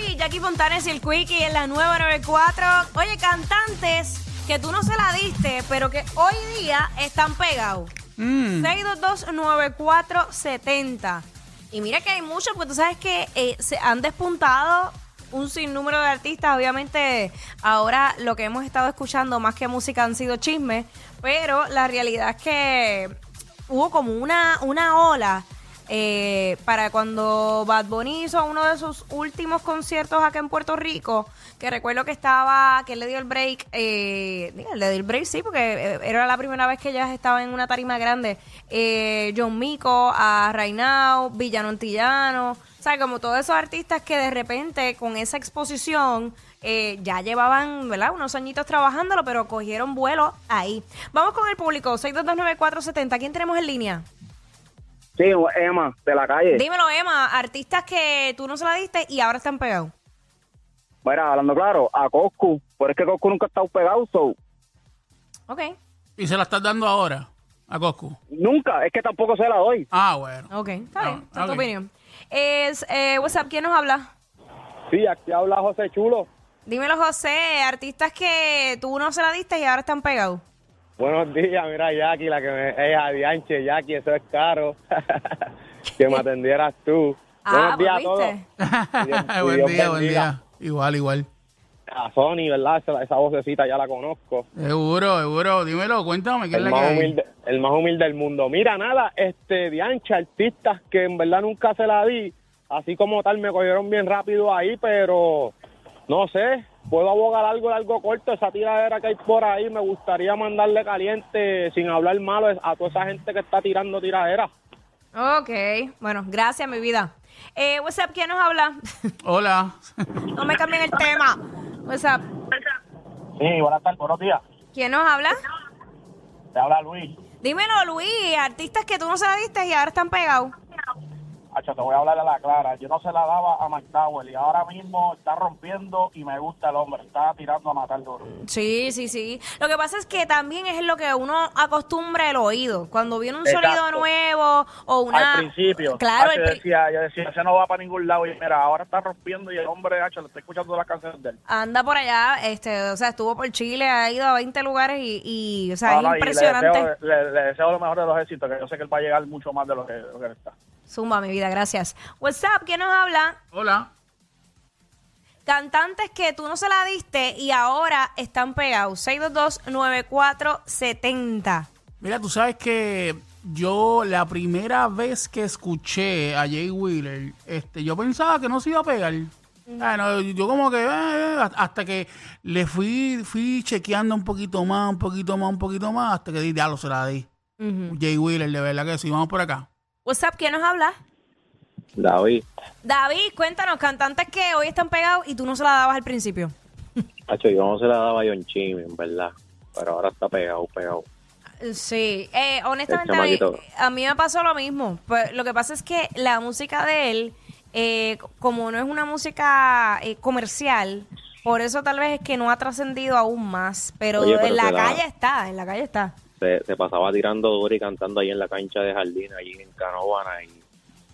y Jackie Fontanes y el Quickie en la 994. Oye, cantantes que tú no se la diste, pero que hoy día están pegados. 6229470. Y mira que hay muchos, porque tú sabes que eh, se han despuntado un sinnúmero de artistas. Obviamente, ahora lo que hemos estado escuchando más que música han sido chismes, pero la realidad es que hubo como una, una ola eh, para cuando Bad Bunny hizo uno de sus últimos conciertos acá en Puerto Rico, que recuerdo que estaba, que él le dio el break, eh, le dio el break, sí, porque eh, era la primera vez que ella estaba en una tarima grande, eh, John Mico, a Reinao, Villano Antillano, o sea, como todos esos artistas que de repente con esa exposición eh, ya llevaban. Unos añitos trabajándolo, pero cogieron vuelo ahí. Vamos con el público, 6229470, ¿quién tenemos en línea? Sí, Emma, de la calle. Dímelo, Emma, artistas que tú no se la diste y ahora están pegados. Mira, hablando claro, a Coscu, pero es que Coscu nunca ha estado pegado, so. Ok, Y se la estás dando ahora a Coscu. Nunca, es que tampoco se la doy. Ah, bueno. ok, está bien, está tu opinión. Es, eh, WhatsApp, ¿quién nos habla? Sí, aquí habla José Chulo. Dímelo, José, artistas que tú no se la diste y ahora están pegados. Buenos días, mira, Jackie, la que me... Es Adianche, Jackie, eso es caro. que me atendieras tú. Ah, Buenos días a todos. Dios- buen Dios día, buen día. Igual, igual. A Sony, ¿verdad? Esa, esa vocecita ya la conozco. Seguro, seguro. Dímelo, cuéntame, ¿qué es El la más, que hay? humilde, el más humilde del mundo. Mira, nada, este, Diancha, artistas que en verdad nunca se la di, así como tal me cogieron bien rápido ahí, pero no sé, puedo abogar algo largo corto, esa tiradera que hay por ahí, me gustaría mandarle caliente, sin hablar malo, a toda esa gente que está tirando tiradera. Ok, bueno, gracias, mi vida. Eh, WhatsApp, ¿quién nos habla? Hola. no me cambien el tema. WhatsApp, Sí, buenas tardes, buenos días. ¿quién nos habla? Te habla Luis. Dímelo, Luis, artistas que tú no se la diste y ahora están pegados. Hacho, te voy a hablar a la clara. Yo no se la daba a McDowell y ahora mismo está rompiendo y me gusta el hombre. Está tirando a matar duro. Sí, sí, sí. Lo que pasa es que también es lo que uno acostumbra el oído. Cuando viene un Exacto. sonido nuevo o una... Al principio, Claro, Hacho, el yo decía, yo decía, ese no va para ningún lado. Y mira, ahora está rompiendo y el hombre, Hacho, le está escuchando las canciones de él. anda por allá, este, o sea, estuvo por Chile, ha ido a 20 lugares y, y o sea, No, es no, impresionante. Le deseo, le- le deseo lo mejor de los éxitos, que yo sé que él va a llegar mucho más de lo que, lo que él está. Zumba, mi vida, gracias. WhatsApp, ¿quién nos habla? Hola. Cantantes que tú no se la diste y ahora están pegados. 622-9470. Mira, tú sabes que yo la primera vez que escuché a Jay Wheeler, este, yo pensaba que no se iba a pegar. Ah, no, yo como que eh, hasta que le fui fui chequeando un poquito más, un poquito más, un poquito más, hasta que di, ya lo se la di. Jay Wheeler, de verdad que sí, vamos por acá. WhatsApp, ¿quién nos habla? David, David, cuéntanos, cantantes que hoy están pegados y tú no se la dabas al principio. Hacho, yo no se la daba a John Chimmy, en verdad. Pero ahora está pegado, pegado. Sí, eh, honestamente a mí, a mí me pasó lo mismo. Pues, lo que pasa es que la música de él, eh, como no es una música eh, comercial, por eso tal vez es que no ha trascendido aún más. Pero, Oye, pero en la- calle está, en la calle está. Se, se pasaba tirando duro y cantando ahí en la cancha de jardín, allí en Canóvana, y,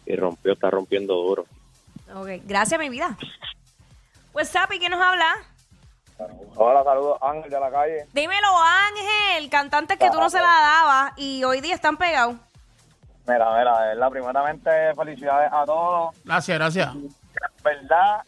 y rompió, está rompiendo duro. Ok, gracias, mi vida. WhatsApp, ¿y quién nos habla? Hola, saludos, Ángel de la calle. Dímelo, Ángel, cantantes que tú no se la dabas y hoy día están pegados. Mira, mira, verdad, primeramente felicidades a todos. Gracias, gracias. verdad,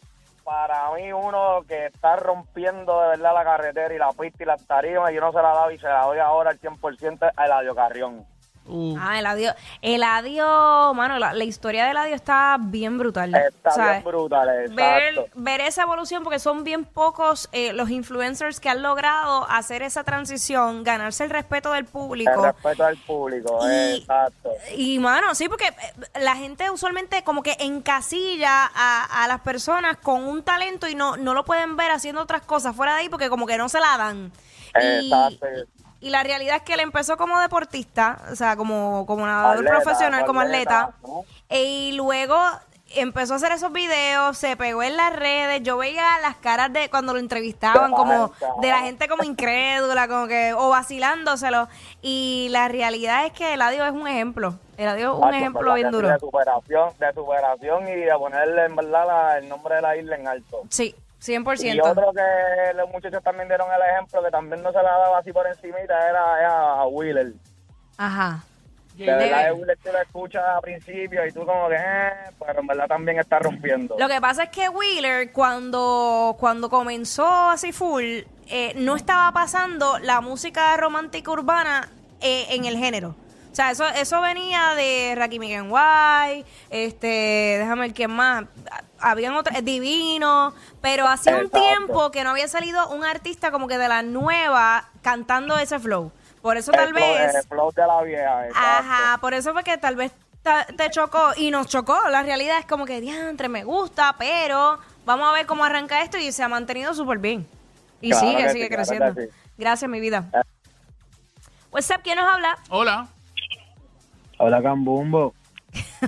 para mí uno que está rompiendo de verdad la carretera y la pista y las tarimas, yo no se la daba y se la doy ahora al 100% a Eladio Carrión. Uh, Ah, Eladio. Eladio, mano, la, la historia de Eladio está bien brutal. Está ¿sabes? bien brutal, exacto. ver, ver esa evolución, porque son bien pocos eh, los influencers que han logrado hacer esa transición, ganarse el respeto del El público. respeto al público, Y- exacto. Y mano, sí, porque eh, la gente usualmente como que encasilla a, a las personas con un talento y no, no lo pueden ver haciendo otras cosas fuera de ahí porque como que no se la dan. Y. y la realidad es que él empezó como deportista, o sea, como, como nadador Atleta, profesional, como atleta. E- y luego empezó a hacer esos videos, se pegó en las redes. Yo veía las caras de cuando lo entrevistaban, como de la gente como incrédula, como que, o vacilándoselo. Y la realidad es que Eladio es un ejemplo. Eladio es un ejemplo ¿verdad bien duro. De superación, de superación y de ponerle en verdad la- el nombre de la isla en alto. Sí, Y 100%. otro que los muchachos también dieron el ejemplo, que también no se la daba así por encimita, era, era a Wheeler. Ajá. De verdad, el Wheeler tú lo escuchas al principio y tú como que, eh, pero en verdad también está rompiendo. Lo que pasa es que Wheeler, cuando, cuando comenzó así full, eh, no estaba pasando la música romántica urbana eh, en el género. O sea, eso, eso venía de Rakim y White, este, déjame ver quién más. Habían otros, eh, Divino, pero hacía un Exacto. tiempo que no había salido un artista como que de la nueva cantando ese flow. Por eso tal flow- vez. El flow de la vieja, exacto. Ajá, por eso fue que tal vez te chocó y nos chocó. La realidad es como que, diantre, me gusta, pero vamos a ver cómo arranca esto y se ha mantenido súper bien. Y Claro sigue, sigue sí, creciendo. sí. Gracias, mi vida. What's up? ¿Quién nos habla? hola. Hola, Cambumbo.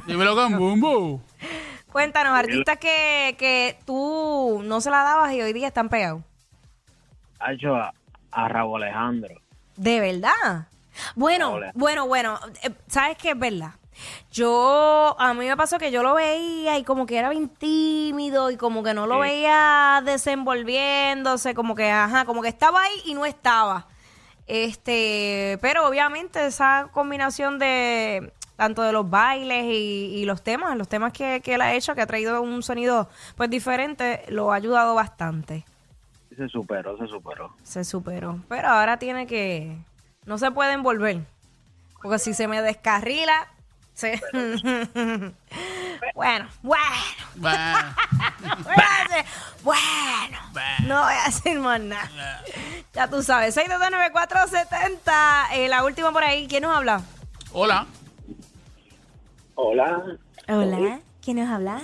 Dímelo con Bumbo. Cuéntanos, artistas que, que tú no se la dabas y hoy día están pegados. Ha hecho a, a Rabo Alejandro. ¿De verdad? Bueno, Hola. bueno, bueno, eh, ¿sabes qué es verdad? Yo, a mí me pasó que yo lo veía y como que era bien tímido y como que no lo veía desenvolviéndose, como que, ajá, como que estaba ahí y no estaba. Este, pero obviamente esa combinación de tanto de los bailes y, y los temas, los temas que, que él ha hecho, que ha traído un sonido pues diferente, lo ha ayudado bastante Se superó, se superó. se superó. Pero ahora tiene que. No se puede envolver. Porque si se me descarrila. Se... bueno, bueno. Bah, Voy a hacer- Bueno. bah. No voy a decir más nada. Ya tú sabes. 6229470. Eh, la última por ahí. ¿Quién nos habla? Hola. Hola. Hola. ¿Quién nos habla?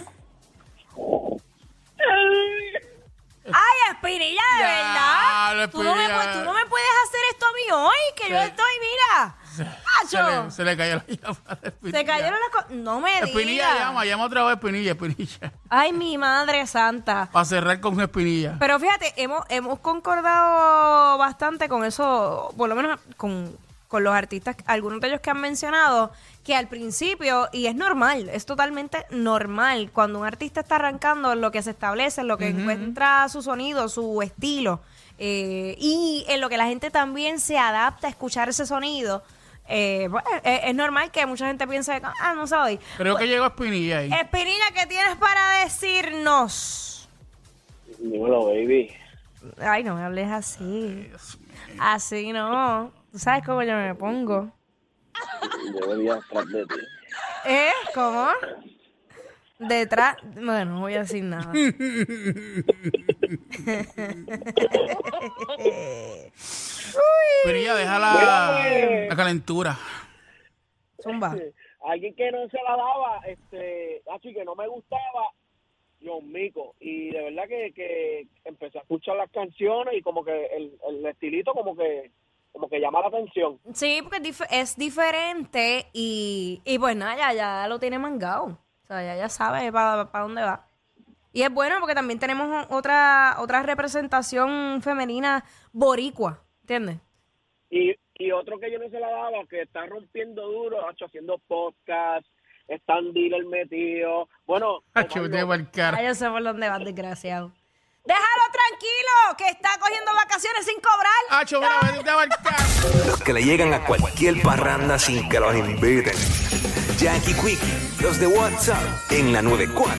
Ay, Espinilla, de Ya, verdad. lo Tú no, me, Espinilla. pu- tú no me puedes hacer esto a mí hoy, que yo Sí. estoy, mira. Se se le cayó la llama de Espinilla. Se cayeron las cosas. No me Espinilla digas. llama, llama otra vez Espinilla, Espinilla. Ay, mi madre santa. Para cerrar con Espinilla. Pero fíjate, hemos, hemos concordado bastante con eso, por lo menos con, con los artistas, algunos de ellos que han mencionado, que al principio, y es normal, es totalmente normal, cuando un artista está arrancando, en lo que se establece, en lo que encuentra su sonido, su estilo, eh, y en lo que la gente también se adapta a escuchar ese sonido, eh, pues, es, es normal que mucha gente piense, ah, no doy. Creo que llegó Espinilla ahí. Espinilla, ¿qué tienes para decirnos? Dímelo, baby. Ay, no me hables así. Así no. Tú sabes cómo yo me pongo. Yo venía atrás de ti. ¿Eh? ¿Cómo? Detrás. Bueno, no voy a decir nada. Espinilla, deja la, la calentura. Zumba. Alguien que no se la daba, este, así que no me gustaba, John Mico. Y de verdad que, que empecé a escuchar las canciones y como que el, el estilito como que como que llama la atención. Sí, porque es, dif- es diferente y, y pues nada, ya, ya lo tiene mangado. O sea, ya, ya sabe para dónde va. Y es bueno porque también tenemos otra, otra representación femenina boricua, ¿entiendes? Y, y otro que yo no se la daba, que está rompiendo duro, haciendo podcast, están dealer metido. Bueno, Hacho. Ah, yo sé por dónde vas, desgraciado. Déjalo tranquilo, que está cogiendo vacaciones sin cobrar. Mira. Los que le llegan a cualquier parranda sin que los inviten. Jackie Quick, los de WhatsApp en la 94.